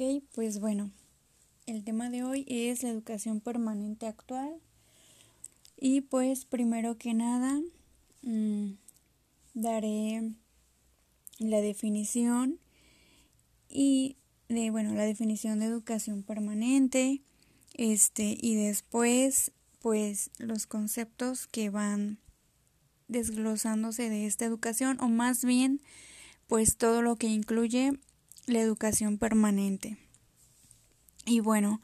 Ok, pues bueno, el tema de hoy es la educación permanente actual. Y pues primero que nada, mm, daré la definición y de, bueno, la definición de educación permanente, este, y después, pues, los conceptos que van desglosándose de esta educación, o más bien, pues, todo lo que incluye la educación permanente. Y bueno,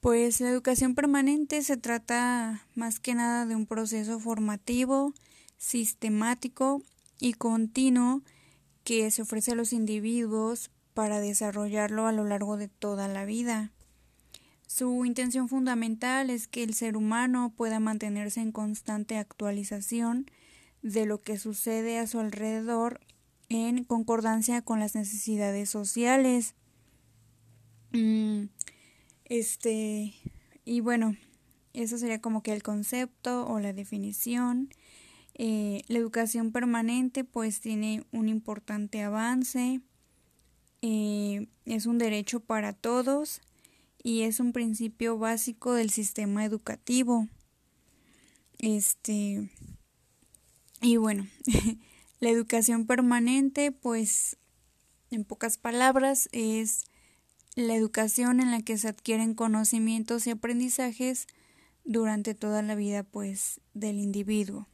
pues la educación permanente se trata más que nada de un proceso formativo, sistemático y continuo que se ofrece a los individuos para desarrollarlo a lo largo de toda la vida. Su intención fundamental es que el ser humano pueda mantenerse en constante actualización de lo que sucede a su alrededor en concordancia con las necesidades sociales. Mm, este, y bueno, eso sería como que el concepto o la definición. Eh, la educación permanente pues tiene un importante avance, eh, es un derecho para todos y es un principio básico del sistema educativo. Este, y bueno, La educación permanente, pues, en pocas palabras, es la educación en la que se adquieren conocimientos y aprendizajes durante toda la vida, pues, del individuo.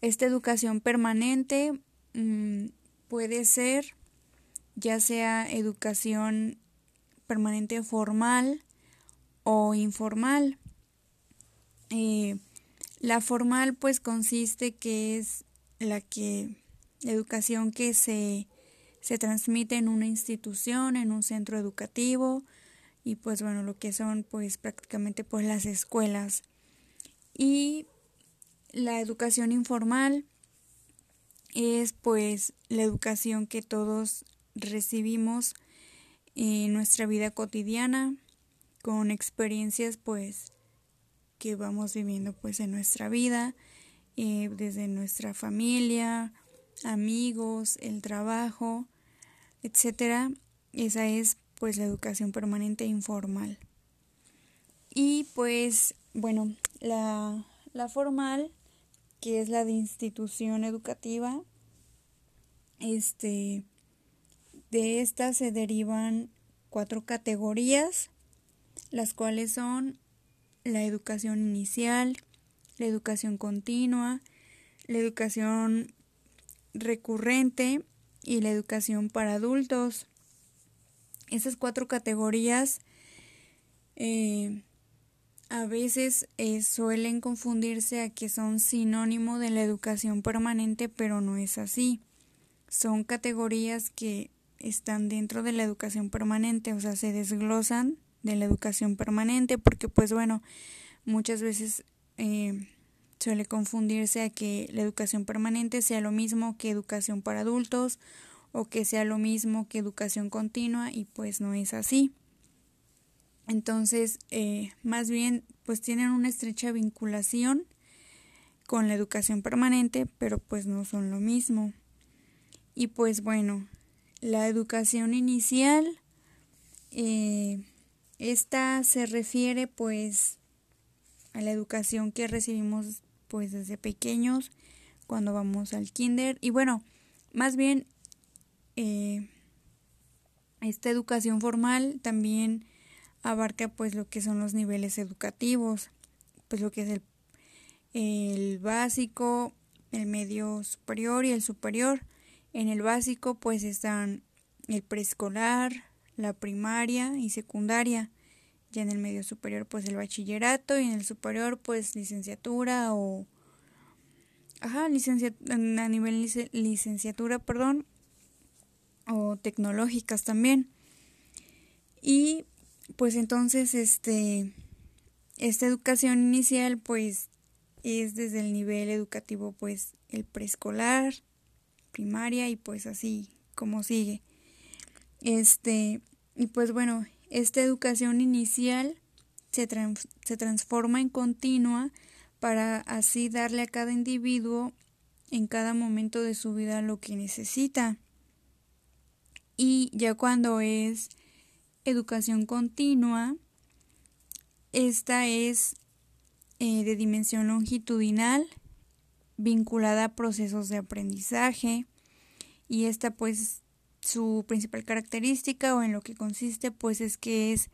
Esta educación permanente mm, puede ser ya sea educación permanente formal o informal. Eh, la formal pues consiste que es la que educación que se, se transmite en una institución, en un centro educativo y pues bueno, lo que son pues prácticamente pues las escuelas. Y la educación informal es pues la educación que todos recibimos en nuestra vida cotidiana con experiencias pues que vamos viviendo pues en nuestra vida eh, desde nuestra familia, amigos, el trabajo, etcétera. Esa es pues la educación permanente informal. Y pues bueno, la, la formal, que es la de institución educativa, este, de esta se derivan cuatro categorías, las cuales son la educación inicial, la educación continua, la educación recurrente y la educación para adultos. Esas cuatro categorías eh, a veces eh, suelen confundirse a que son sinónimo de la educación permanente, pero no es así. Son categorías que están dentro de la educación permanente, o sea, se desglosan de la educación permanente porque pues bueno, muchas veces eh, suele confundirse a que la educación permanente sea lo mismo que educación para adultos o que sea lo mismo que educación continua y pues no es así. Entonces, eh, más bien, pues tienen una estrecha vinculación con la educación permanente, pero pues no son lo mismo. Y pues bueno, la educación inicial, eh, esta se refiere pues a la educación que recibimos pues desde pequeños cuando vamos al kinder. Y bueno más bien eh, esta educación formal también abarca pues lo que son los niveles educativos pues lo que es el, el básico el medio superior y el superior. En el básico pues están el preescolar la primaria y secundaria ya en el medio superior pues el bachillerato y en el superior pues licenciatura o ajá, licenciatura, a nivel licenciatura, perdón, o tecnológicas también. Y pues entonces este esta educación inicial pues es desde el nivel educativo pues el preescolar, primaria y pues así como sigue. Este y pues bueno, esta educación inicial se, se transforma en continua para así darle a cada individuo en cada momento de su vida lo que necesita. Y ya cuando es educación continua. Esta es eh, de dimensión longitudinal, vinculada a procesos de aprendizaje. Y esta pues su principal característica o en lo que consiste pues es que es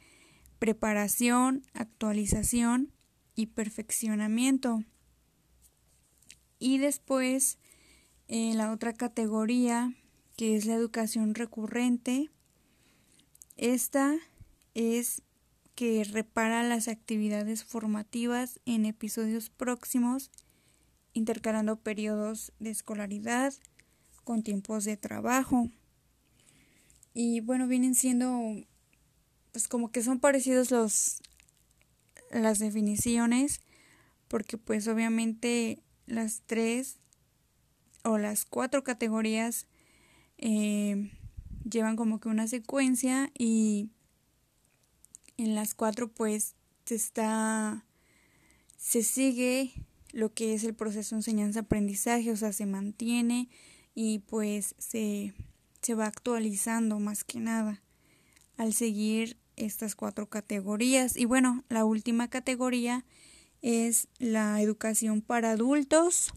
preparación, actualización y perfeccionamiento. Y después eh, la otra categoría que es la educación recurrente. Esta es que repara las actividades formativas en episodios próximos, intercalando periodos de escolaridad con tiempos de trabajo. Y bueno, vienen siendo pues como que son parecidos los las definiciones porque pues obviamente las tres o las cuatro categorías eh, llevan como que una secuencia y en las cuatro pues se está se sigue lo que es el proceso de enseñanza-aprendizaje, o sea, se mantiene y pues se, se va actualizando más que nada al seguir estas cuatro categorías. Y bueno, la última categoría es la educación para adultos.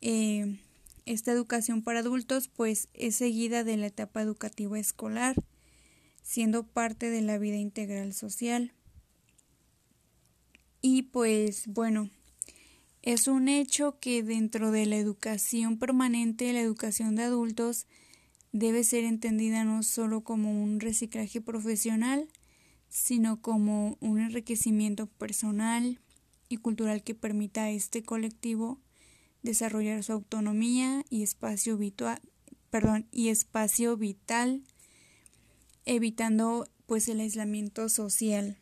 Eh, esta educación para adultos pues es seguida de la etapa educativa escolar, siendo parte de la vida integral social. Y pues bueno, es un hecho que dentro de la educación permanente, la educación de adultos debe ser entendida no solo como un reciclaje profesional, sino como un enriquecimiento personal y cultural que permita a este colectivo desarrollar su autonomía y espacio vital, perdón, y espacio vital, evitando pues el aislamiento social.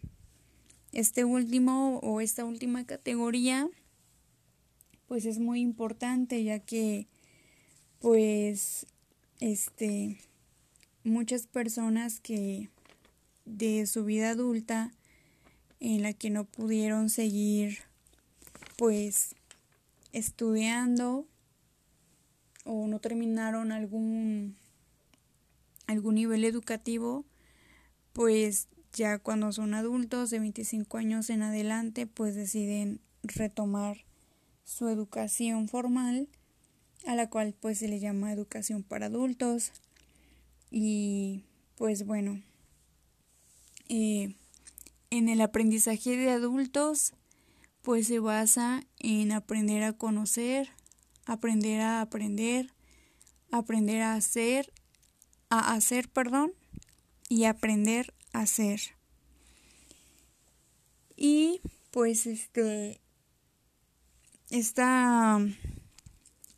Este último o esta última categoría pues es muy importante ya que pues este muchas personas que de su vida adulta en la que no pudieron seguir pues estudiando o no terminaron algún algún nivel educativo, pues ya cuando son adultos de 25 años en adelante, pues deciden retomar su educación formal, a la cual pues se le llama educación para adultos. Y pues bueno, eh, en el aprendizaje de adultos pues se basa en aprender a conocer, aprender a aprender, aprender a hacer, a hacer, perdón, y aprender a hacer. Y pues este esta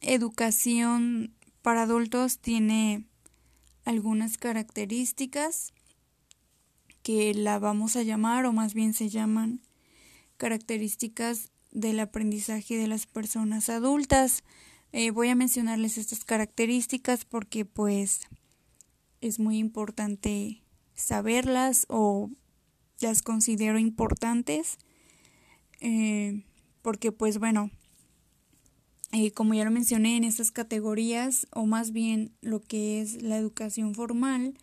educación para adultos tiene algunas características que la vamos a llamar o más bien se llaman características del aprendizaje de las personas adultas. Eh, voy a mencionarles estas características porque pues es muy importante saberlas o las considero importantes eh, porque pues bueno eh, como ya lo mencioné en estas categorías o más bien lo que es la educación formal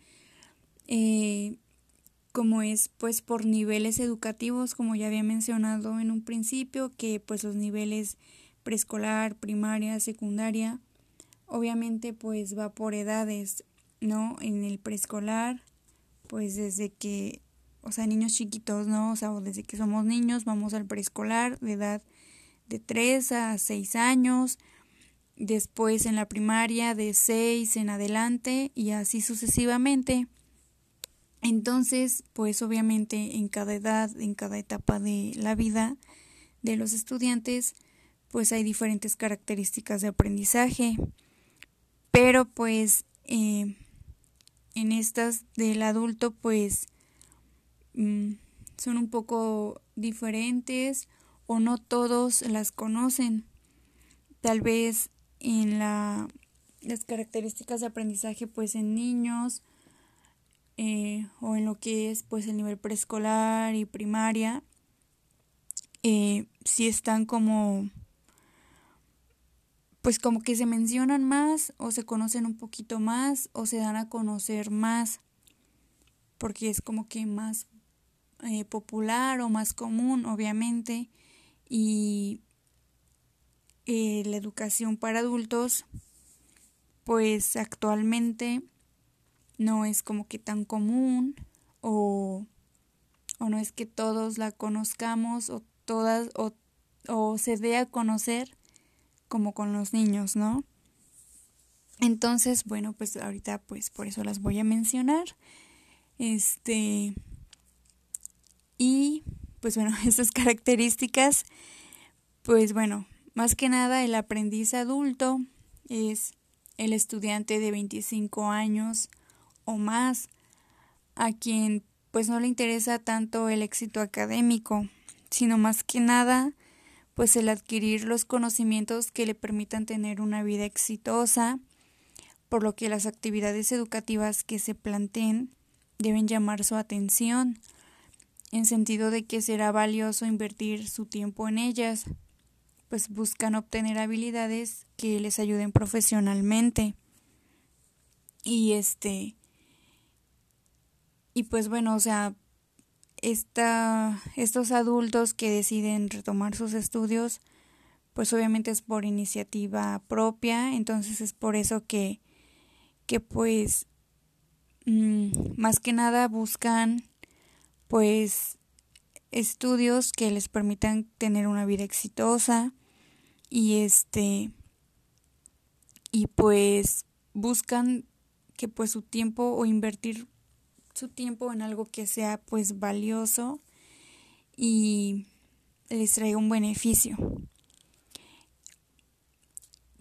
como es pues por niveles educativos, como ya había mencionado en un principio, que pues los niveles preescolar, primaria, secundaria, obviamente pues va por edades, ¿no? En el preescolar, pues desde que, o sea, niños chiquitos, ¿no? O sea, desde que somos niños vamos al preescolar de edad de 3 a 6 años, después en la primaria de 6 en adelante y así sucesivamente. Entonces, pues obviamente en cada edad, en cada etapa de la vida de los estudiantes, pues hay diferentes características de aprendizaje. Pero pues eh, en estas del adulto, pues mm, son un poco diferentes o no todos las conocen. Tal vez en la, las características de aprendizaje, pues en niños, eh, o en lo que es pues el nivel preescolar y primaria, eh, si están como pues como que se mencionan más o se conocen un poquito más o se dan a conocer más. porque es como que más eh, popular o más común, obviamente, y eh, la educación para adultos, pues actualmente no es como que tan común o, o no es que todos la conozcamos o todas o, o se dé a conocer como con los niños, ¿no? Entonces, bueno, pues ahorita pues por eso las voy a mencionar. Este y pues bueno, estas características pues bueno, más que nada el aprendiz adulto es el estudiante de 25 años o más a quien pues no le interesa tanto el éxito académico, sino más que nada pues el adquirir los conocimientos que le permitan tener una vida exitosa, por lo que las actividades educativas que se planteen deben llamar su atención, en sentido de que será valioso invertir su tiempo en ellas, pues buscan obtener habilidades que les ayuden profesionalmente. Y este y pues bueno, o sea, esta, estos adultos que deciden retomar sus estudios, pues obviamente es por iniciativa propia, entonces es por eso que, que pues mm, más que nada buscan pues estudios que les permitan tener una vida exitosa y este y pues buscan que pues su tiempo o invertir su tiempo en algo que sea pues valioso y les traiga un beneficio.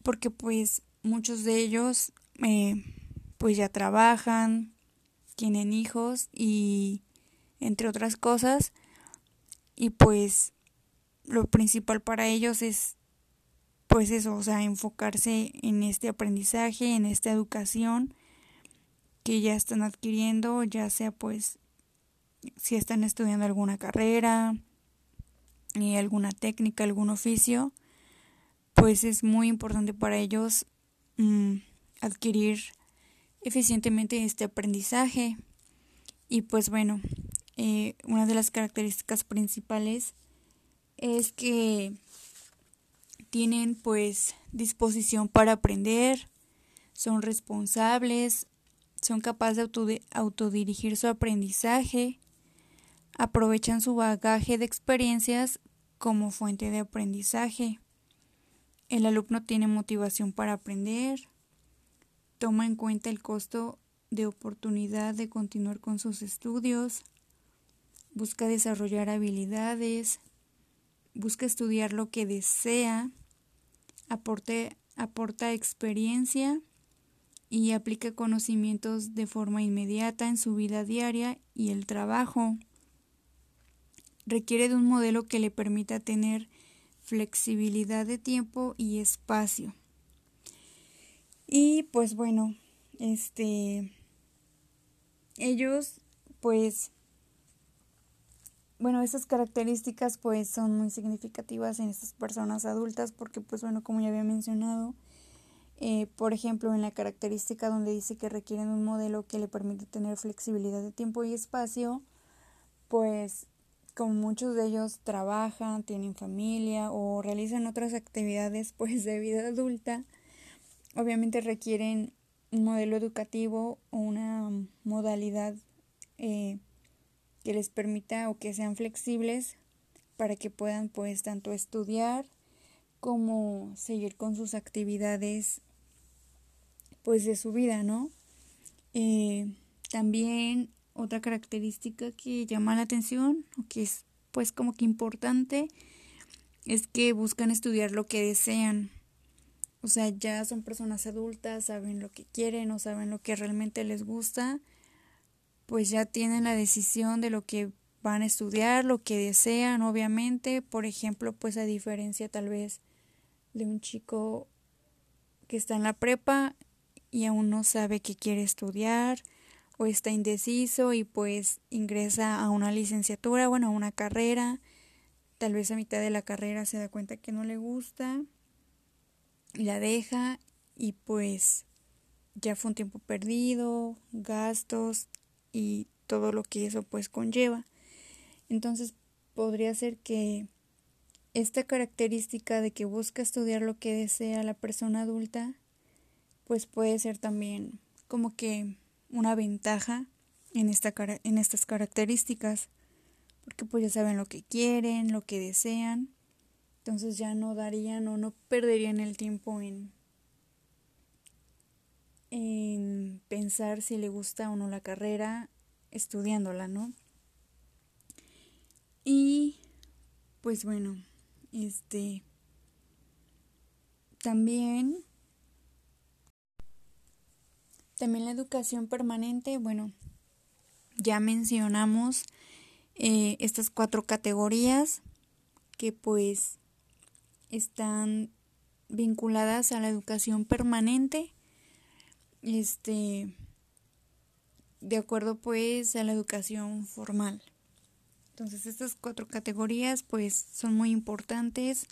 Porque pues muchos de ellos eh, pues ya trabajan, tienen hijos y entre otras cosas y pues lo principal para ellos es pues eso, o sea, enfocarse en este aprendizaje, en esta educación que ya están adquiriendo, ya sea pues si están estudiando alguna carrera, y alguna técnica, algún oficio, pues es muy importante para ellos mm, adquirir eficientemente este aprendizaje. Y pues bueno, eh, una de las características principales es que tienen pues disposición para aprender, son responsables, son capaces de autodirigir su aprendizaje, aprovechan su bagaje de experiencias como fuente de aprendizaje. El alumno tiene motivación para aprender, toma en cuenta el costo de oportunidad de continuar con sus estudios, busca desarrollar habilidades, busca estudiar lo que desea, aporta experiencia, y aplica conocimientos de forma inmediata en su vida diaria y el trabajo. Requiere de un modelo que le permita tener flexibilidad de tiempo y espacio. Y pues bueno, este ellos pues bueno, esas características pues son muy significativas en estas personas adultas porque pues bueno, como ya había mencionado, eh, por ejemplo, en la característica donde dice que requieren un modelo que le permite tener flexibilidad de tiempo y espacio, pues como muchos de ellos trabajan, tienen familia o realizan otras actividades pues de vida adulta, obviamente requieren un modelo educativo o una modalidad eh, que les permita o que sean flexibles para que puedan pues tanto estudiar como seguir con sus actividades pues de su vida, ¿no? Eh, también otra característica que llama la atención o que es pues como que importante es que buscan estudiar lo que desean. O sea, ya son personas adultas, saben lo que quieren o saben lo que realmente les gusta, pues ya tienen la decisión de lo que van a estudiar, lo que desean, obviamente. Por ejemplo, pues a diferencia tal vez de un chico que está en la prepa y aún no sabe qué quiere estudiar o está indeciso y pues ingresa a una licenciatura, bueno, a una carrera, tal vez a mitad de la carrera se da cuenta que no le gusta la deja y pues ya fue un tiempo perdido, gastos y todo lo que eso pues conlleva. Entonces podría ser que esta característica de que busca estudiar lo que desea la persona adulta pues puede ser también como que una ventaja en, esta, en estas características porque pues ya saben lo que quieren, lo que desean entonces ya no darían o no perderían el tiempo en, en pensar si le gusta o no la carrera estudiándola, ¿no? Y pues bueno, este también también la educación permanente, bueno, ya mencionamos eh, estas cuatro categorías que pues están vinculadas a la educación permanente, este, de acuerdo pues a la educación formal. Entonces estas cuatro categorías pues son muy importantes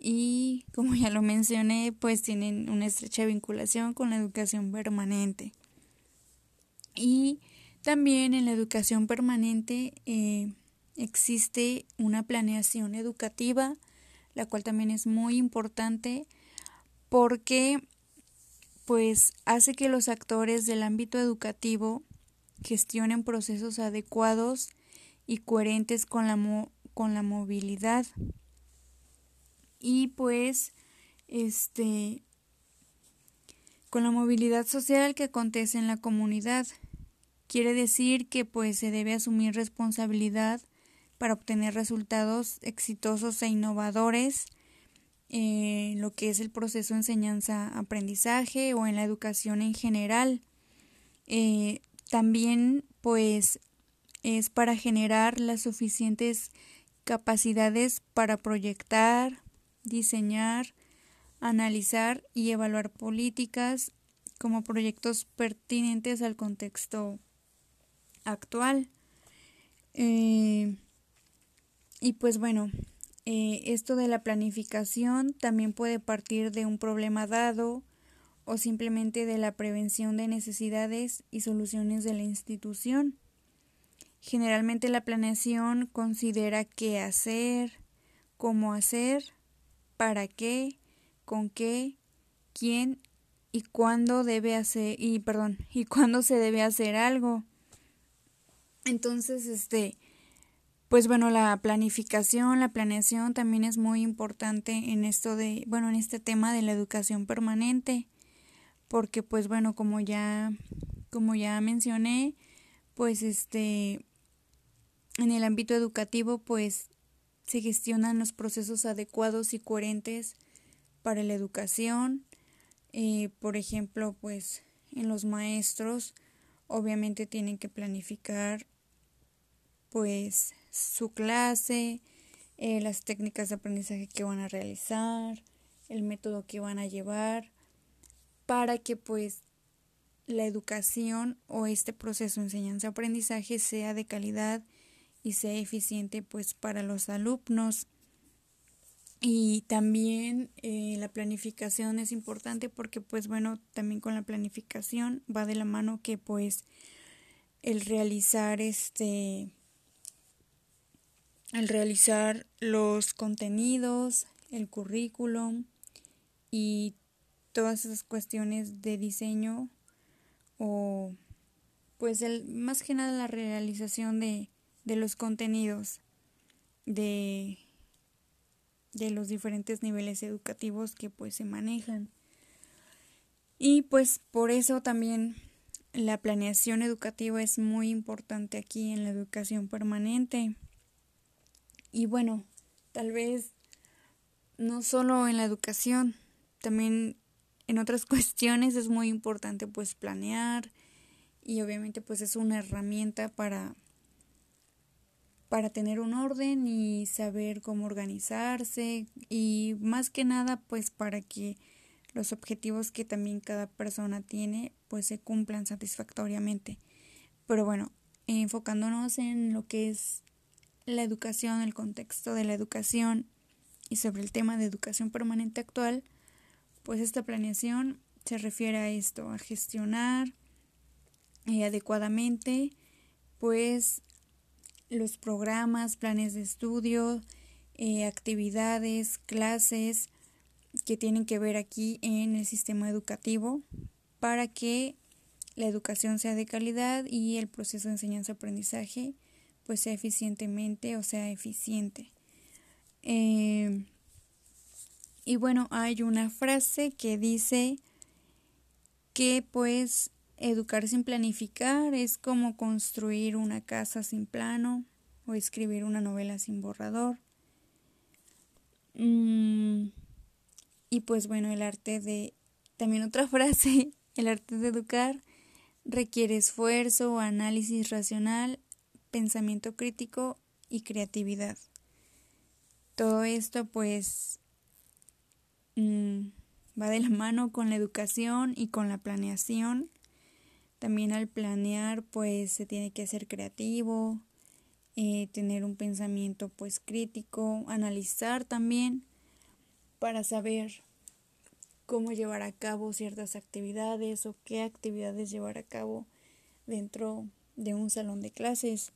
y como ya lo mencioné pues tienen una estrecha vinculación con la educación permanente. Y también en la educación permanente eh, existe una planeación educativa la cual también es muy importante porque pues hace que los actores del ámbito educativo gestionen procesos adecuados y coherentes con la, con la movilidad. Y pues este con la movilidad social que acontece en la comunidad. Quiere decir que pues se debe asumir responsabilidad para obtener resultados exitosos e innovadores en lo que es el proceso de enseñanza-aprendizaje o en la educación en general. Eh, también, pues, es para generar las suficientes capacidades para proyectar, diseñar, analizar y evaluar políticas como proyectos pertinentes al contexto actual. Eh, y pues bueno, eh, esto de la planificación también puede partir de un problema dado o simplemente de la prevención de necesidades y soluciones de la institución. Generalmente la planeación considera qué hacer, cómo hacer, para qué, con qué, quién y cuándo debe hacer y perdón, y cuándo se debe hacer algo. Entonces, este pues bueno, la planificación, la planeación también es muy importante en esto de, bueno, en este tema de la educación permanente, porque pues bueno, como ya como ya mencioné, pues este en el ámbito educativo pues se gestionan los procesos adecuados y coherentes para la educación. Eh, por ejemplo, pues en los maestros obviamente tienen que planificar pues su clase, eh, las técnicas de aprendizaje que van a realizar, el método que van a llevar, para que pues la educación o este proceso de enseñanza-aprendizaje sea de calidad y sea eficiente pues para los alumnos. Y también eh, la planificación es importante porque pues bueno, también con la planificación va de la mano que pues el realizar este el realizar los contenidos, el currículum y todas esas cuestiones de diseño o pues el, más que nada la realización de, de los contenidos de, de los diferentes niveles educativos que pues se manejan. Y pues por eso también la planeación educativa es muy importante aquí en la educación permanente. Y bueno, tal vez no solo en la educación, también en otras cuestiones es muy importante pues planear y obviamente pues es una herramienta para para tener un orden y saber cómo organizarse y más que nada pues para que los objetivos que también cada persona tiene pues se cumplan satisfactoriamente. Pero bueno, enfocándonos en lo que es la educación, el contexto de la educación y sobre el tema de educación permanente actual, pues esta planeación se refiere a esto, a gestionar eh, adecuadamente pues los programas, planes de estudio, eh, actividades, clases que tienen que ver aquí en el sistema educativo para que la educación sea de calidad y el proceso de enseñanza-aprendizaje pues sea eficientemente o sea eficiente. Eh, y bueno, hay una frase que dice que pues educar sin planificar es como construir una casa sin plano o escribir una novela sin borrador. Mm, y pues bueno, el arte de... También otra frase, el arte de educar requiere esfuerzo, análisis racional, pensamiento crítico y creatividad. Todo esto pues mm, va de la mano con la educación y con la planeación. También al planear pues se tiene que ser creativo, eh, tener un pensamiento pues crítico, analizar también para saber cómo llevar a cabo ciertas actividades o qué actividades llevar a cabo dentro de un salón de clases.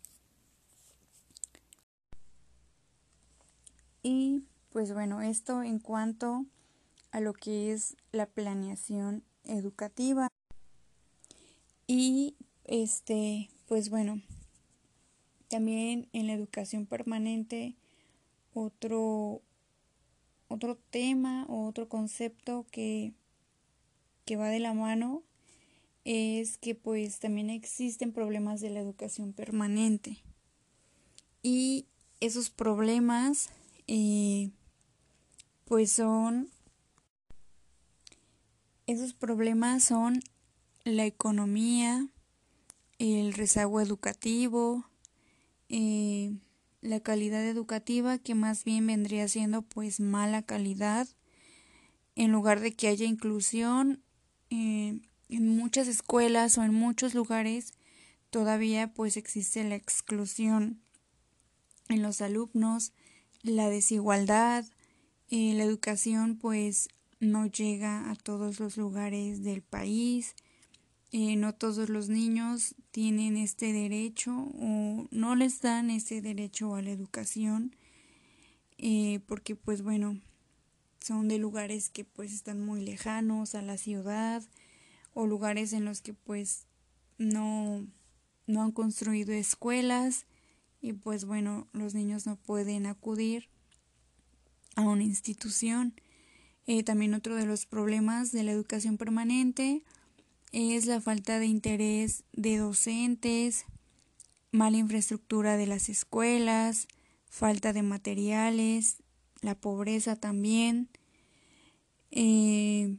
Y pues bueno, esto en cuanto a lo que es la planeación educativa. Y este, pues bueno, también en la educación permanente otro otro tema o otro concepto que, que va de la mano es que pues también existen problemas de la educación permanente. Y esos problemas eh, pues son esos problemas son la economía, el rezago educativo, eh, la calidad educativa que más bien vendría siendo pues mala calidad en lugar de que haya inclusión eh, en muchas escuelas o en muchos lugares todavía pues existe la exclusión en los alumnos la desigualdad eh, la educación pues no llega a todos los lugares del país eh, no todos los niños tienen este derecho o no les dan ese derecho a la educación eh, porque pues bueno son de lugares que pues están muy lejanos a la ciudad o lugares en los que pues no no han construido escuelas y pues bueno los niños no pueden acudir a una institución eh, también otro de los problemas de la educación permanente es la falta de interés de docentes, mala infraestructura de las escuelas, falta de materiales, la pobreza también. Eh,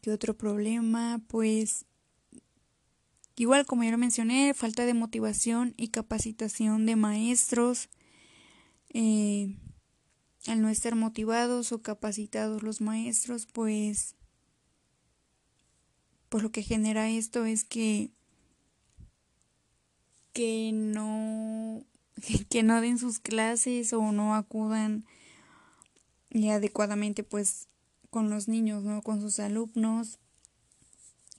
¿Qué otro problema? Pues igual como ya lo mencioné, falta de motivación y capacitación de maestros. Eh, al no estar motivados o capacitados los maestros, pues pues lo que genera esto es que que no que no den sus clases o no acudan adecuadamente pues con los niños, ¿no? con sus alumnos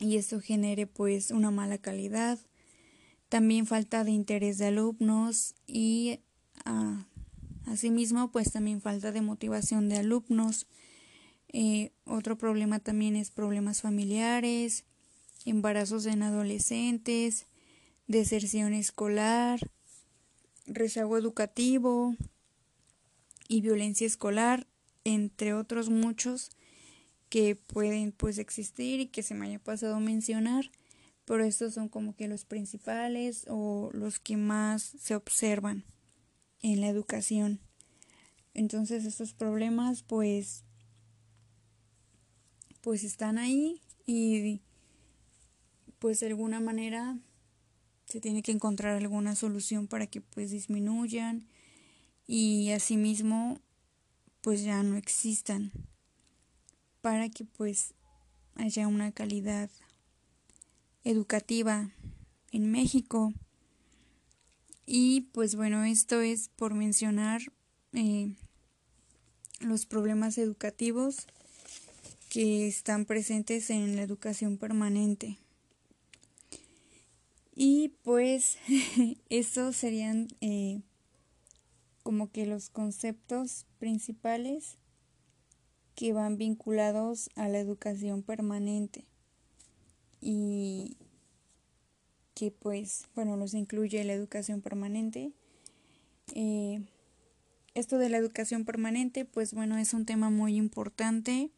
y esto genere pues una mala calidad. También falta de interés de alumnos y ah, asimismo pues también falta de motivación de alumnos. Eh, otro problema también es problemas familiares, embarazos en adolescentes, deserción escolar, rezago educativo y violencia escolar, entre otros muchos que pueden pues existir y que se me haya pasado mencionar, pero estos son como que los principales o los que más se observan en la educación. Entonces estos problemas pues pues están ahí y pues de alguna manera se tiene que encontrar alguna solución para que pues disminuyan y asimismo pues ya no existan para que pues haya una calidad educativa en México y pues bueno esto es por mencionar eh, los problemas educativos que están presentes en la educación permanente. Y pues estos serían eh, como que los conceptos principales que van vinculados a la educación permanente y que pues bueno los incluye la educación permanente. Eh, esto de la educación permanente pues bueno es un tema muy importante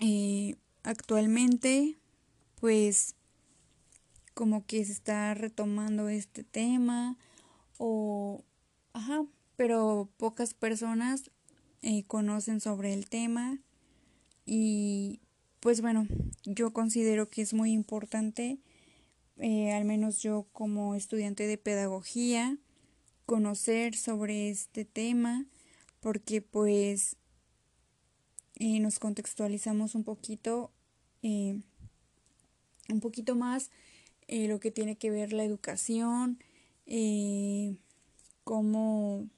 eh, actualmente pues como que se está retomando este tema o ajá pero pocas personas eh, conocen sobre el tema y pues bueno yo considero que es muy importante eh, al menos yo como estudiante de pedagogía conocer sobre este tema porque pues eh, nos contextualizamos un poquito un poquito más lo que tiene que ver la educación cómo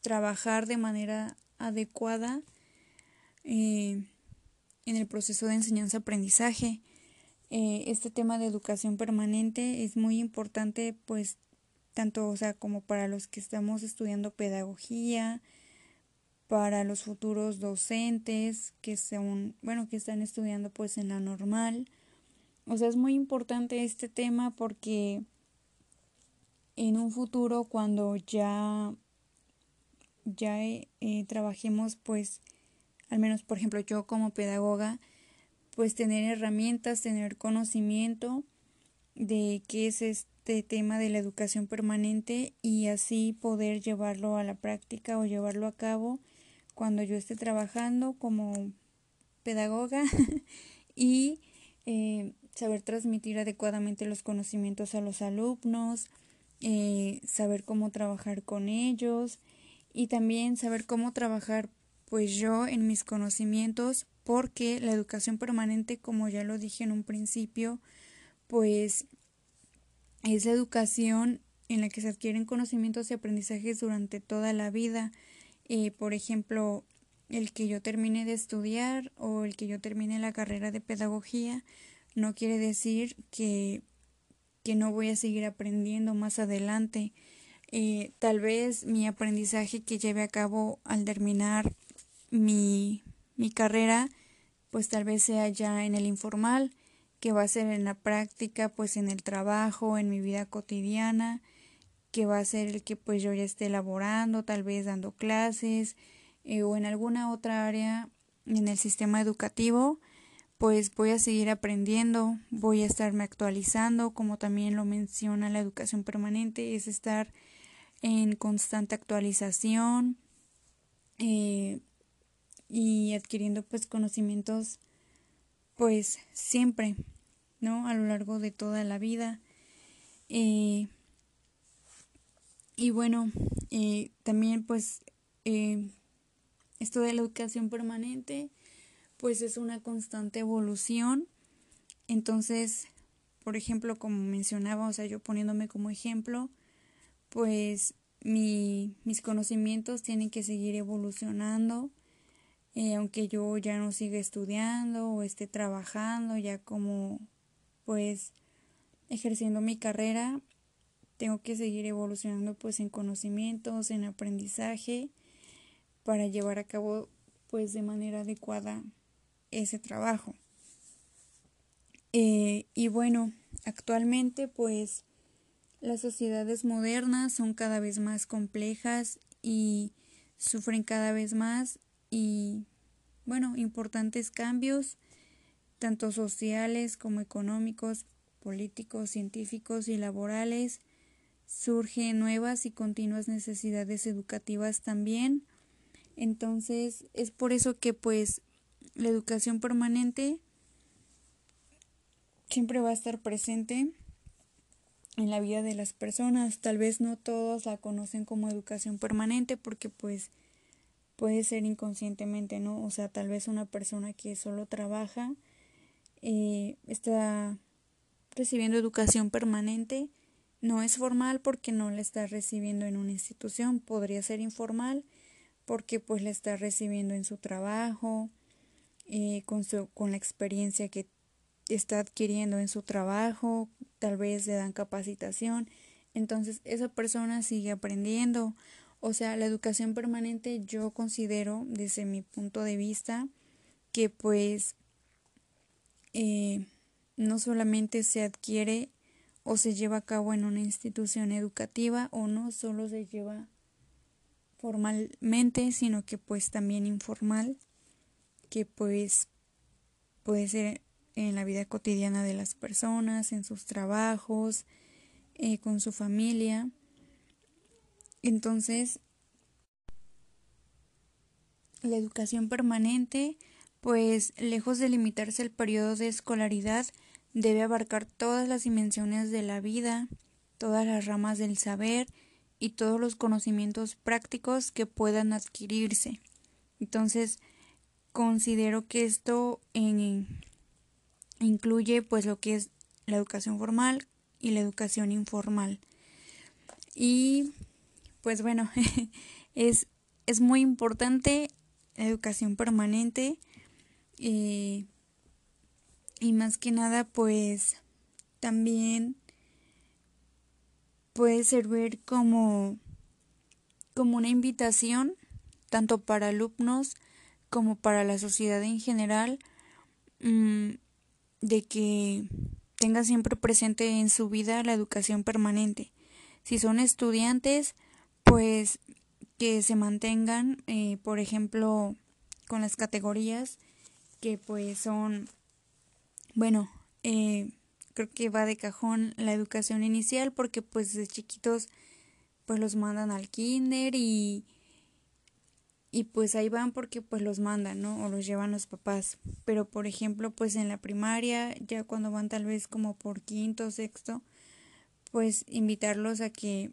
trabajar de manera adecuada eh, en el proceso de enseñanza-aprendizaje. Eh, este tema de educación permanente es muy importante, pues, tanto, o sea, como para los que estamos estudiando pedagogía, para los futuros docentes que son, bueno, que están estudiando pues en la normal. O sea, es muy importante este tema porque en un futuro cuando ya ya eh, trabajemos pues al menos por ejemplo yo como pedagoga pues tener herramientas, tener conocimiento de qué es este tema de la educación permanente y así poder llevarlo a la práctica o llevarlo a cabo cuando yo esté trabajando como pedagoga y eh, saber transmitir adecuadamente los conocimientos a los alumnos, eh, saber cómo trabajar con ellos, y también saber cómo trabajar pues yo en mis conocimientos porque la educación permanente como ya lo dije en un principio pues es la educación en la que se adquieren conocimientos y aprendizajes durante toda la vida. Eh, por ejemplo el que yo termine de estudiar o el que yo termine la carrera de pedagogía no quiere decir que, que no voy a seguir aprendiendo más adelante eh, tal vez mi aprendizaje que lleve a cabo al terminar mi, mi carrera, pues tal vez sea ya en el informal, que va a ser en la práctica, pues en el trabajo, en mi vida cotidiana, que va a ser el que pues yo ya esté elaborando, tal vez dando clases eh, o en alguna otra área en el sistema educativo, pues voy a seguir aprendiendo, voy a estarme actualizando, como también lo menciona la educación permanente, es estar en constante actualización eh, y adquiriendo pues conocimientos pues siempre, ¿no? A lo largo de toda la vida. Eh, y bueno, eh, también pues esto de la educación permanente pues es una constante evolución. Entonces, por ejemplo, como mencionaba, o sea, yo poniéndome como ejemplo, pues mi, mis conocimientos tienen que seguir evolucionando, eh, aunque yo ya no siga estudiando o esté trabajando ya como pues ejerciendo mi carrera, tengo que seguir evolucionando pues en conocimientos, en aprendizaje para llevar a cabo pues de manera adecuada ese trabajo. Eh, y bueno, actualmente pues las sociedades modernas son cada vez más complejas y sufren cada vez más y, bueno, importantes cambios, tanto sociales como económicos, políticos, científicos y laborales. Surgen nuevas y continuas necesidades educativas también. Entonces, es por eso que pues la educación permanente siempre va a estar presente en la vida de las personas. Tal vez no todos la conocen como educación permanente porque pues puede ser inconscientemente, ¿no? O sea, tal vez una persona que solo trabaja eh, está recibiendo educación permanente. No es formal porque no la está recibiendo en una institución. Podría ser informal porque pues la está recibiendo en su trabajo, eh, con, su, con la experiencia que está adquiriendo en su trabajo, tal vez le dan capacitación, entonces esa persona sigue aprendiendo. O sea, la educación permanente yo considero desde mi punto de vista que pues eh, no solamente se adquiere o se lleva a cabo en una institución educativa o no solo se lleva formalmente, sino que pues también informal, que pues puede ser en la vida cotidiana de las personas, en sus trabajos, eh, con su familia. Entonces, la educación permanente, pues lejos de limitarse al periodo de escolaridad, debe abarcar todas las dimensiones de la vida, todas las ramas del saber y todos los conocimientos prácticos que puedan adquirirse. Entonces, considero que esto incluye pues lo que es la educación formal y la educación informal. Y pues bueno, es, es muy importante la educación permanente eh, y más que nada pues también puede servir como, como una invitación tanto para alumnos como para la sociedad en general mm, de que tenga siempre presente en su vida la educación permanente. Si son estudiantes, pues que se mantengan, eh, por ejemplo, con las categorías que pues son, bueno, eh, creo que va de cajón la educación inicial porque pues de chiquitos pues los mandan al kinder y y pues ahí van porque pues los mandan, ¿no? O los llevan los papás. Pero por ejemplo, pues en la primaria, ya cuando van tal vez como por quinto sexto, pues invitarlos a que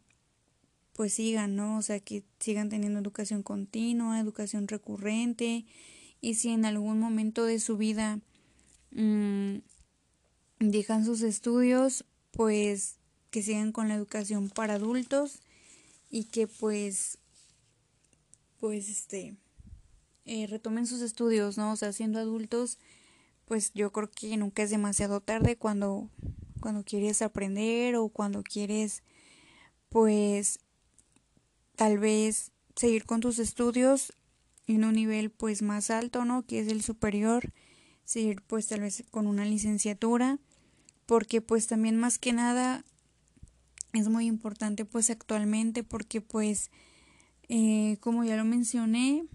pues sigan, ¿no? O sea, que sigan teniendo educación continua, educación recurrente y si en algún momento de su vida mmm, dejan sus estudios, pues que sigan con la educación para adultos y que pues pues este eh, retomen sus estudios, ¿no? O sea, siendo adultos, pues yo creo que nunca es demasiado tarde cuando cuando quieres aprender o cuando quieres pues tal vez seguir con tus estudios en un nivel pues más alto, ¿no? Que es el superior, seguir pues tal vez con una licenciatura, porque pues también más que nada es muy importante pues actualmente porque pues eh, como ya lo mencioné,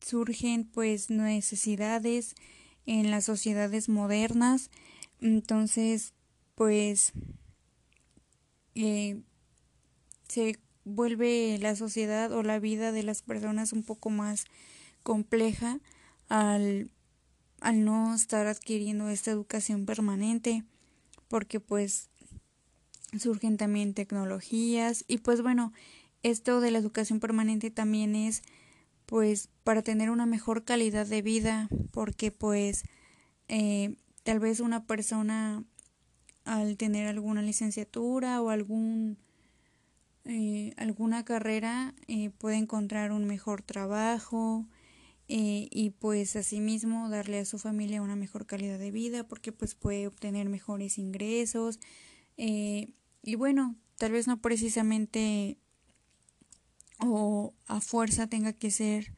surgen pues necesidades en las sociedades modernas, entonces pues eh, se vuelve la sociedad o la vida de las personas un poco más compleja al, al no estar adquiriendo esta educación permanente porque pues surgen también tecnologías. Y pues bueno esto de la educación permanente también es pues para tener una mejor calidad de vida porque pues eh, tal vez una persona al tener alguna licenciatura o algún eh, alguna carrera eh, puede encontrar un mejor trabajo y pues asimismo darle a su familia una mejor calidad de vida porque pues puede obtener mejores ingresos y bueno tal vez no precisamente o a fuerza tenga que ser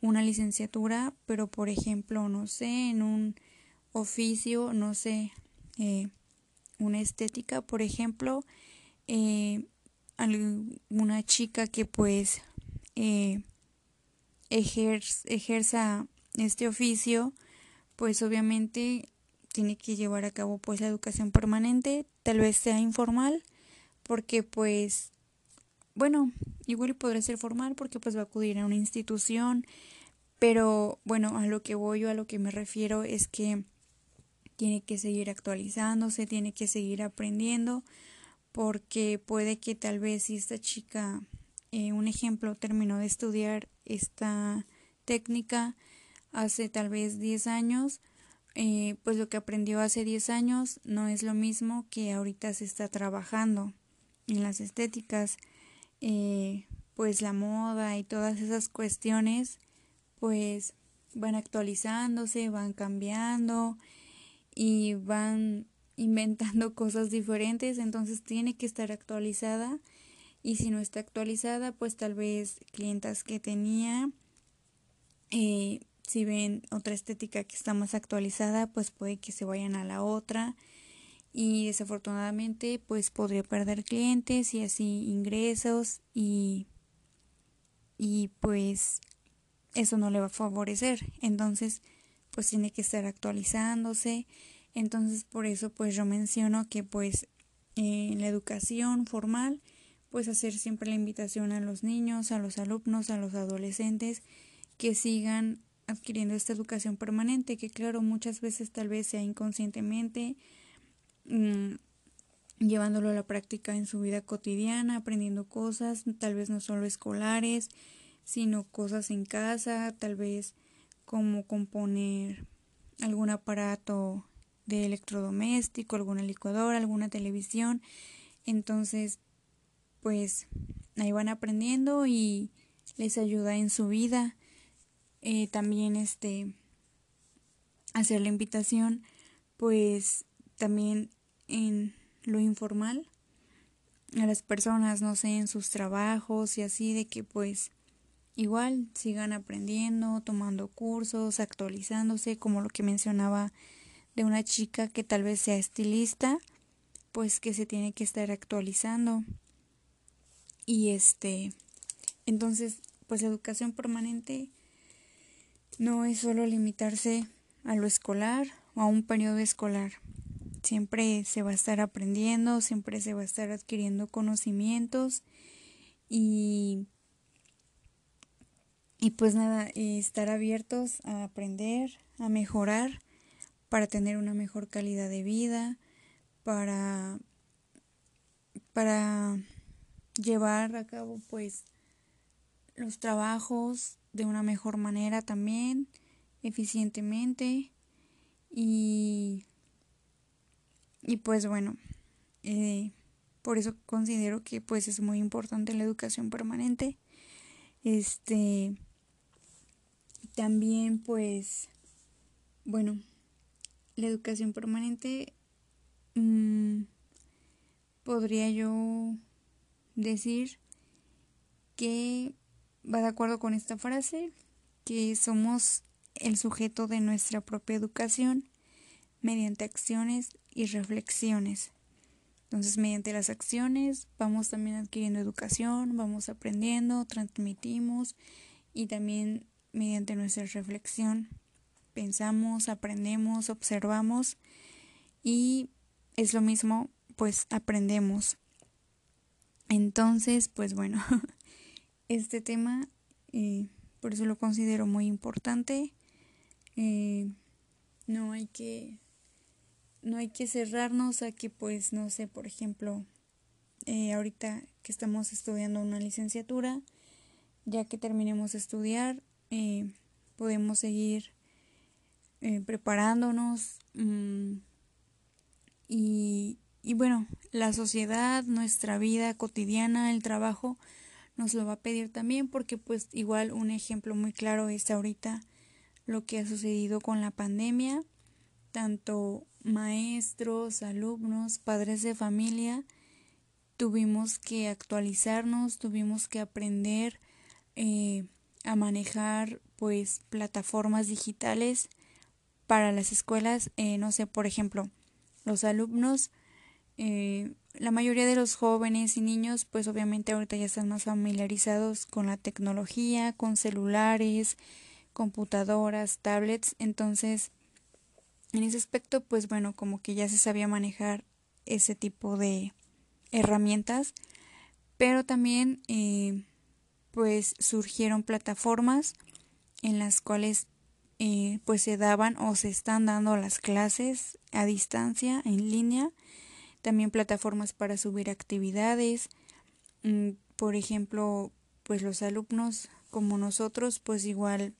una licenciatura, pero por ejemplo, no sé, en un oficio, no sé, eh, una estética, por ejemplo, eh, alguna chica que pues eh, ejerza este oficio, pues obviamente tiene que llevar a cabo pues la educación permanente, tal vez sea informal, porque pues bueno, igual podrá ser formal porque pues va a acudir a una institución, pero bueno, a lo que voy o a lo que me refiero es que tiene que seguir actualizándose, tiene que seguir aprendiendo, porque puede que tal vez si esta chica, eh, un ejemplo, terminó de estudiar esta técnica hace tal vez 10 años, eh, pues lo que aprendió hace 10 años no es lo mismo que ahorita se está trabajando en las estéticas. Eh, pues la moda y todas esas cuestiones pues van actualizándose, van cambiando y van inventando cosas diferentes, entonces tiene que estar actualizada y si no está actualizada, pues tal vez clientas que tenía, eh, si ven otra estética que está más actualizada, pues puede que se vayan a la otra y desafortunadamente pues podría perder clientes y así ingresos y y pues eso no le va a favorecer. Entonces pues tiene que estar actualizándose. Entonces por eso pues yo menciono que pues en la educación formal pues hacer siempre la invitación a los niños a los alumnos a los adolescentes que sigan adquiriendo esta educación permanente que claro muchas veces tal vez sea inconscientemente Mm, llevándolo a la práctica en su vida cotidiana, aprendiendo cosas, tal vez no solo escolares, sino cosas en casa, tal vez como componer algún aparato de electrodoméstico, alguna licuadora, alguna televisión. Entonces, pues ahí van aprendiendo y les ayuda en su vida. Eh, también este hacer la invitación, pues también en lo informal a las personas, no sé, en sus trabajos y así, de que pues igual sigan aprendiendo, tomando cursos, actualizándose, como lo que mencionaba de una chica que tal vez sea estilista, pues que se tiene que estar actualizando. Y este, entonces, pues la educación permanente no es solo limitarse a lo escolar o a un periodo escolar. Siempre se va a estar aprendiendo, siempre se va a estar adquiriendo conocimientos y, y pues nada, estar abiertos a aprender, a mejorar para tener una mejor calidad de vida, para, para llevar a cabo pues los trabajos de una mejor manera también, eficientemente y y pues bueno, eh, por eso considero que pues es muy importante la educación permanente. Este también pues bueno, la educación permanente mm, podría yo decir que va de acuerdo con esta frase, que somos el sujeto de nuestra propia educación mediante acciones y reflexiones. Entonces, mediante las acciones vamos también adquiriendo educación, vamos aprendiendo, transmitimos y también mediante nuestra reflexión pensamos, aprendemos, observamos y es lo mismo, pues aprendemos. Entonces, pues bueno, este tema eh, por eso lo considero muy importante. Eh, no hay que no hay que cerrarnos a que pues no sé por ejemplo eh, ahorita que estamos estudiando una licenciatura ya que terminemos de estudiar eh, podemos seguir eh, preparándonos mm, y, y bueno la sociedad nuestra vida cotidiana el trabajo nos lo va a pedir también porque pues igual un ejemplo muy claro es ahorita lo que ha sucedido con la pandemia tanto maestros, alumnos, padres de familia, tuvimos que actualizarnos, tuvimos que aprender eh, a manejar pues plataformas digitales para las escuelas, eh, no sé, por ejemplo, los alumnos, eh, la mayoría de los jóvenes y niños, pues obviamente ahorita ya están más familiarizados con la tecnología, con celulares, computadoras, tablets, entonces en ese aspecto, pues bueno, como que ya se sabía manejar ese tipo de herramientas, pero también eh, pues surgieron plataformas en las cuales eh, pues se daban o se están dando las clases a distancia, en línea, también plataformas para subir actividades, mm, por ejemplo, pues los alumnos como nosotros, pues igual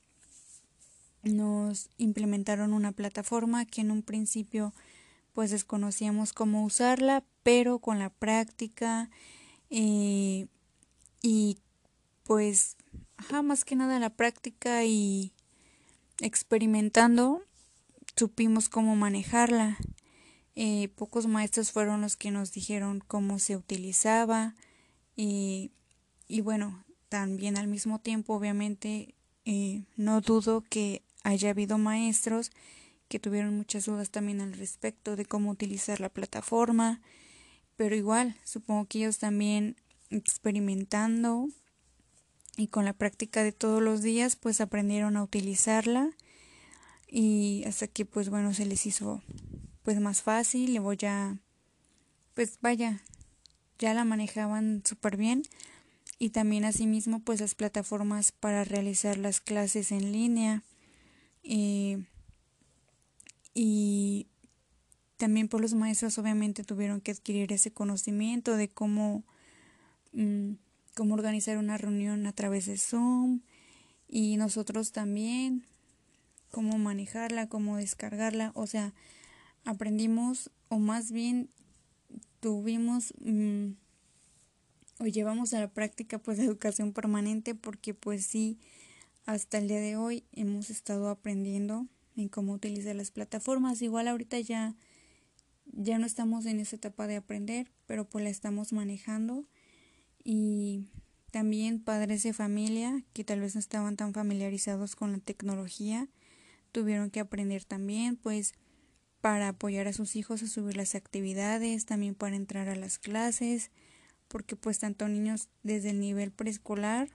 nos implementaron una plataforma que en un principio pues desconocíamos cómo usarla, pero con la práctica eh, y pues ajá, más que nada la práctica y experimentando supimos cómo manejarla. Eh, pocos maestros fueron los que nos dijeron cómo se utilizaba y, y bueno, también al mismo tiempo obviamente eh, no dudo que haya habido maestros que tuvieron muchas dudas también al respecto de cómo utilizar la plataforma, pero igual supongo que ellos también experimentando y con la práctica de todos los días pues aprendieron a utilizarla y hasta que pues bueno se les hizo pues más fácil le voy a pues vaya ya la manejaban súper bien y también asimismo pues las plataformas para realizar las clases en línea eh, y también por los maestros obviamente tuvieron que adquirir ese conocimiento de cómo mm, cómo organizar una reunión a través de Zoom y nosotros también cómo manejarla, cómo descargarla, o sea, aprendimos o más bien tuvimos mm, o llevamos a la práctica pues educación permanente porque pues sí hasta el día de hoy hemos estado aprendiendo en cómo utilizar las plataformas. Igual ahorita ya ya no estamos en esa etapa de aprender pero pues la estamos manejando. Y también padres de familia que tal vez no estaban tan familiarizados con la tecnología tuvieron que aprender también pues para apoyar a sus hijos a subir las actividades, también para entrar a las clases, porque pues tanto niños desde el nivel preescolar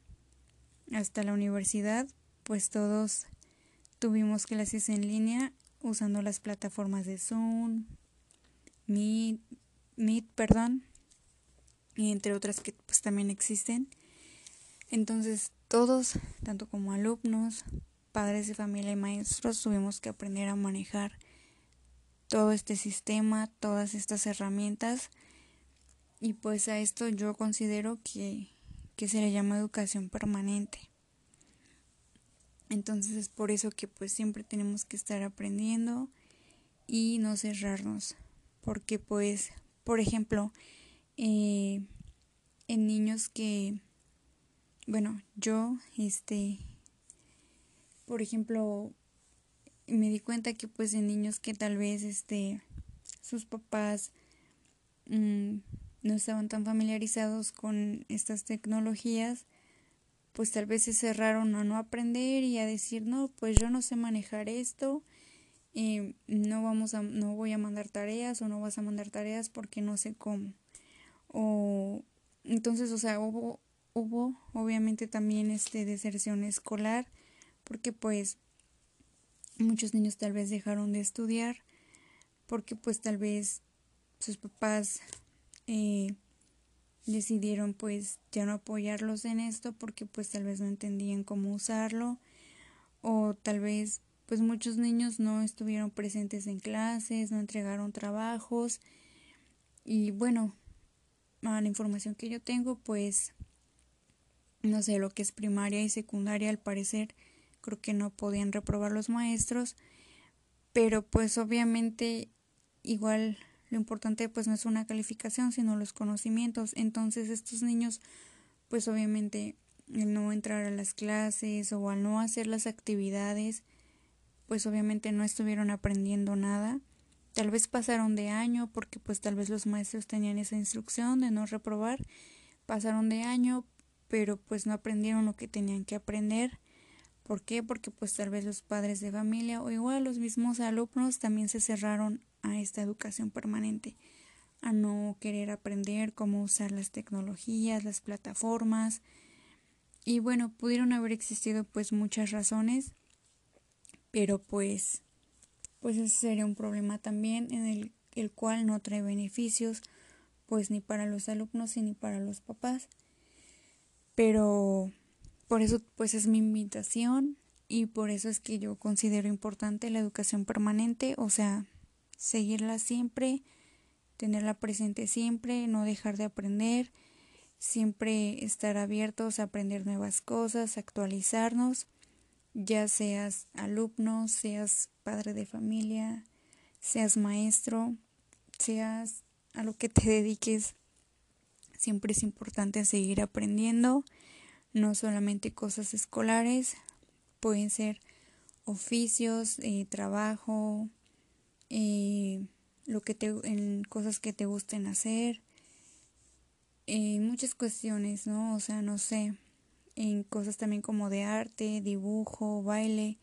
hasta la universidad, pues todos tuvimos clases en línea usando las plataformas de Zoom, Meet, Meet perdón, y entre otras que pues también existen. Entonces todos, tanto como alumnos, padres de familia y maestros, tuvimos que aprender a manejar todo este sistema, todas estas herramientas y pues a esto yo considero que, que se le llama educación permanente. Entonces es por eso que pues siempre tenemos que estar aprendiendo y no cerrarnos. Porque pues, por ejemplo, eh, en niños que, bueno, yo, este, por ejemplo, me di cuenta que pues en niños que tal vez, este, sus papás mm, no estaban tan familiarizados con estas tecnologías, pues tal vez se cerraron a no aprender y a decir, no, pues yo no sé manejar esto, eh, no vamos a, no voy a mandar tareas o no vas a mandar tareas porque no sé cómo. O entonces, o sea, hubo, hubo obviamente también este deserción escolar, porque pues muchos niños tal vez dejaron de estudiar, porque pues tal vez sus papás eh, decidieron pues ya no apoyarlos en esto porque pues tal vez no entendían cómo usarlo o tal vez pues muchos niños no estuvieron presentes en clases, no entregaron trabajos. Y bueno, a la información que yo tengo, pues no sé, lo que es primaria y secundaria, al parecer creo que no podían reprobar los maestros, pero pues obviamente igual lo importante pues no es una calificación, sino los conocimientos. Entonces estos niños pues obviamente el no entrar a las clases o al no hacer las actividades, pues obviamente no estuvieron aprendiendo nada Tal vez pasaron de año porque pues tal vez los maestros tenían esa instrucción de no reprobar. Pasaron de año, pero pues no aprendieron lo que tenían que aprender. ¿Por qué? Porque pues tal vez los padres de familia o igual los mismos alumnos también se cerraron a esta educación permanente, a no querer aprender cómo usar las tecnologías, las plataformas. Y bueno, pudieron haber existido pues muchas razones, pero pues pues ese sería un problema también en el, el cual no trae beneficios pues ni para los alumnos ni para los papás. Pero por eso pues es mi invitación y por eso es que yo considero importante la educación permanente, o sea, seguirla siempre, tenerla presente siempre, no dejar de aprender, siempre estar abiertos a aprender nuevas cosas, actualizarnos ya seas alumno, seas padre de familia, seas maestro, seas a lo que te dediques, siempre es importante seguir aprendiendo, no solamente cosas escolares, pueden ser oficios, eh, trabajo, eh, lo que te, en cosas que te gusten hacer, en muchas cuestiones, ¿no? O sea, no sé, en cosas también como de arte, dibujo, baile,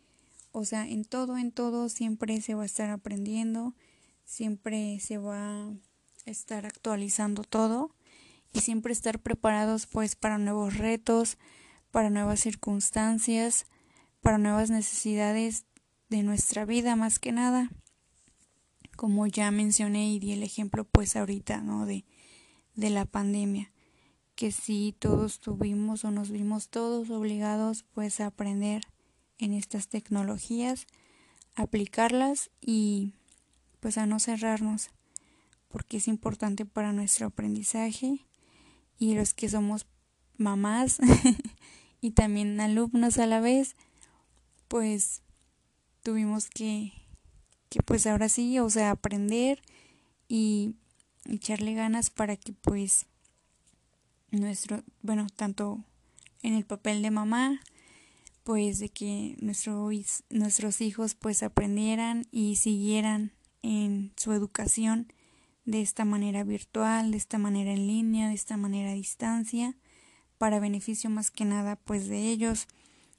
o sea, en todo, en todo siempre se va a estar aprendiendo, siempre se va a estar actualizando todo y siempre estar preparados pues para nuevos retos, para nuevas circunstancias, para nuevas necesidades de nuestra vida más que nada. Como ya mencioné y di el ejemplo pues ahorita, ¿no? De de la pandemia, que sí todos tuvimos o nos vimos todos obligados pues a aprender en estas tecnologías, aplicarlas y pues a no cerrarnos, porque es importante para nuestro aprendizaje y los que somos mamás y también alumnos a la vez, pues tuvimos que, que pues ahora sí, o sea, aprender y echarle ganas para que pues nuestro, bueno, tanto en el papel de mamá, pues de que nuestro, nuestros hijos pues aprendieran y siguieran en su educación de esta manera virtual, de esta manera en línea, de esta manera a distancia, para beneficio más que nada pues de ellos.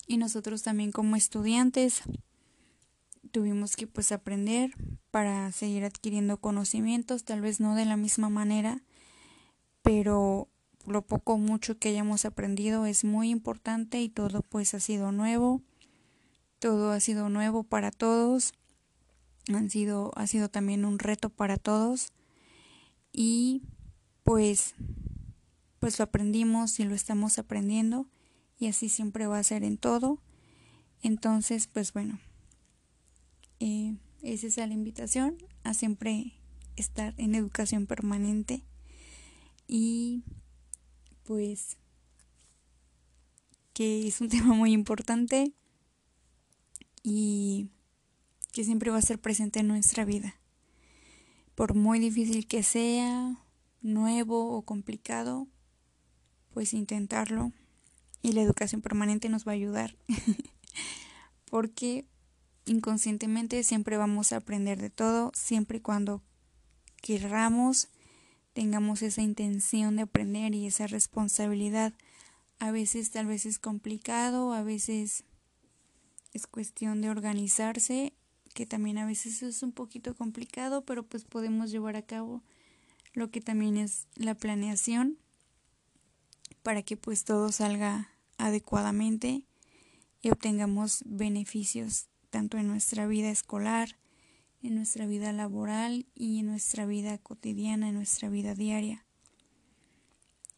Y nosotros también como estudiantes tuvimos que pues aprender para seguir adquiriendo conocimientos, tal vez no de la misma manera, pero lo poco o mucho que hayamos aprendido es muy importante y todo pues ha sido nuevo, todo ha sido nuevo para todos, han sido, ha sido también un reto para todos y pues pues lo aprendimos y lo estamos aprendiendo y así siempre va a ser en todo. Entonces, pues bueno, eh, esa es la invitación a siempre estar en educación permanente y pues que es un tema muy importante y que siempre va a ser presente en nuestra vida. Por muy difícil que sea, nuevo o complicado, pues intentarlo y la educación permanente nos va a ayudar. Porque inconscientemente siempre vamos a aprender de todo, siempre y cuando querramos, tengamos esa intención de aprender y esa responsabilidad. A veces tal vez es complicado, a veces es cuestión de organizarse, que también a veces es un poquito complicado, pero pues podemos llevar a cabo lo que también es la planeación para que pues todo salga adecuadamente y obtengamos beneficios tanto en nuestra vida escolar, en nuestra vida laboral y en nuestra vida cotidiana, en nuestra vida diaria.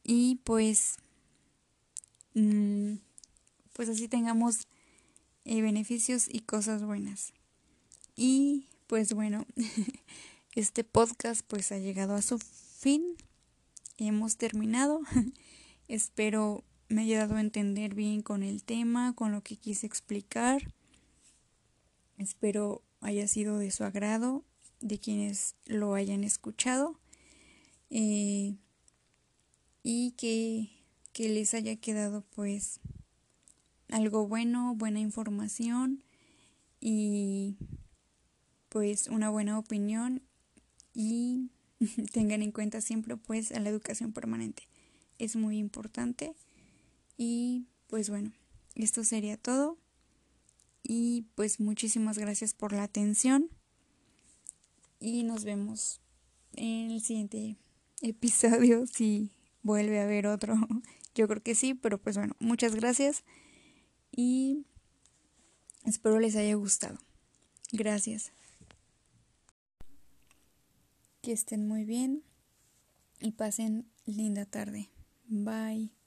Y pues, mm, pues así tengamos eh, beneficios y cosas buenas. Y pues bueno, este podcast pues ha llegado a su fin. Hemos terminado. Espero me haya dado a entender bien con el tema, con lo que quise explicar. Espero haya sido de su agrado, de quienes lo hayan escuchado eh, y que, que les haya quedado pues algo bueno, buena información y pues una buena opinión y tengan en cuenta siempre pues a la educación permanente. Es muy importante y pues bueno, esto sería todo. Y pues muchísimas gracias por la atención. Y nos vemos en el siguiente episodio si vuelve a haber otro. Yo creo que sí, pero pues bueno, muchas gracias y espero les haya gustado. Gracias. Que estén muy bien y pasen linda tarde. Bye.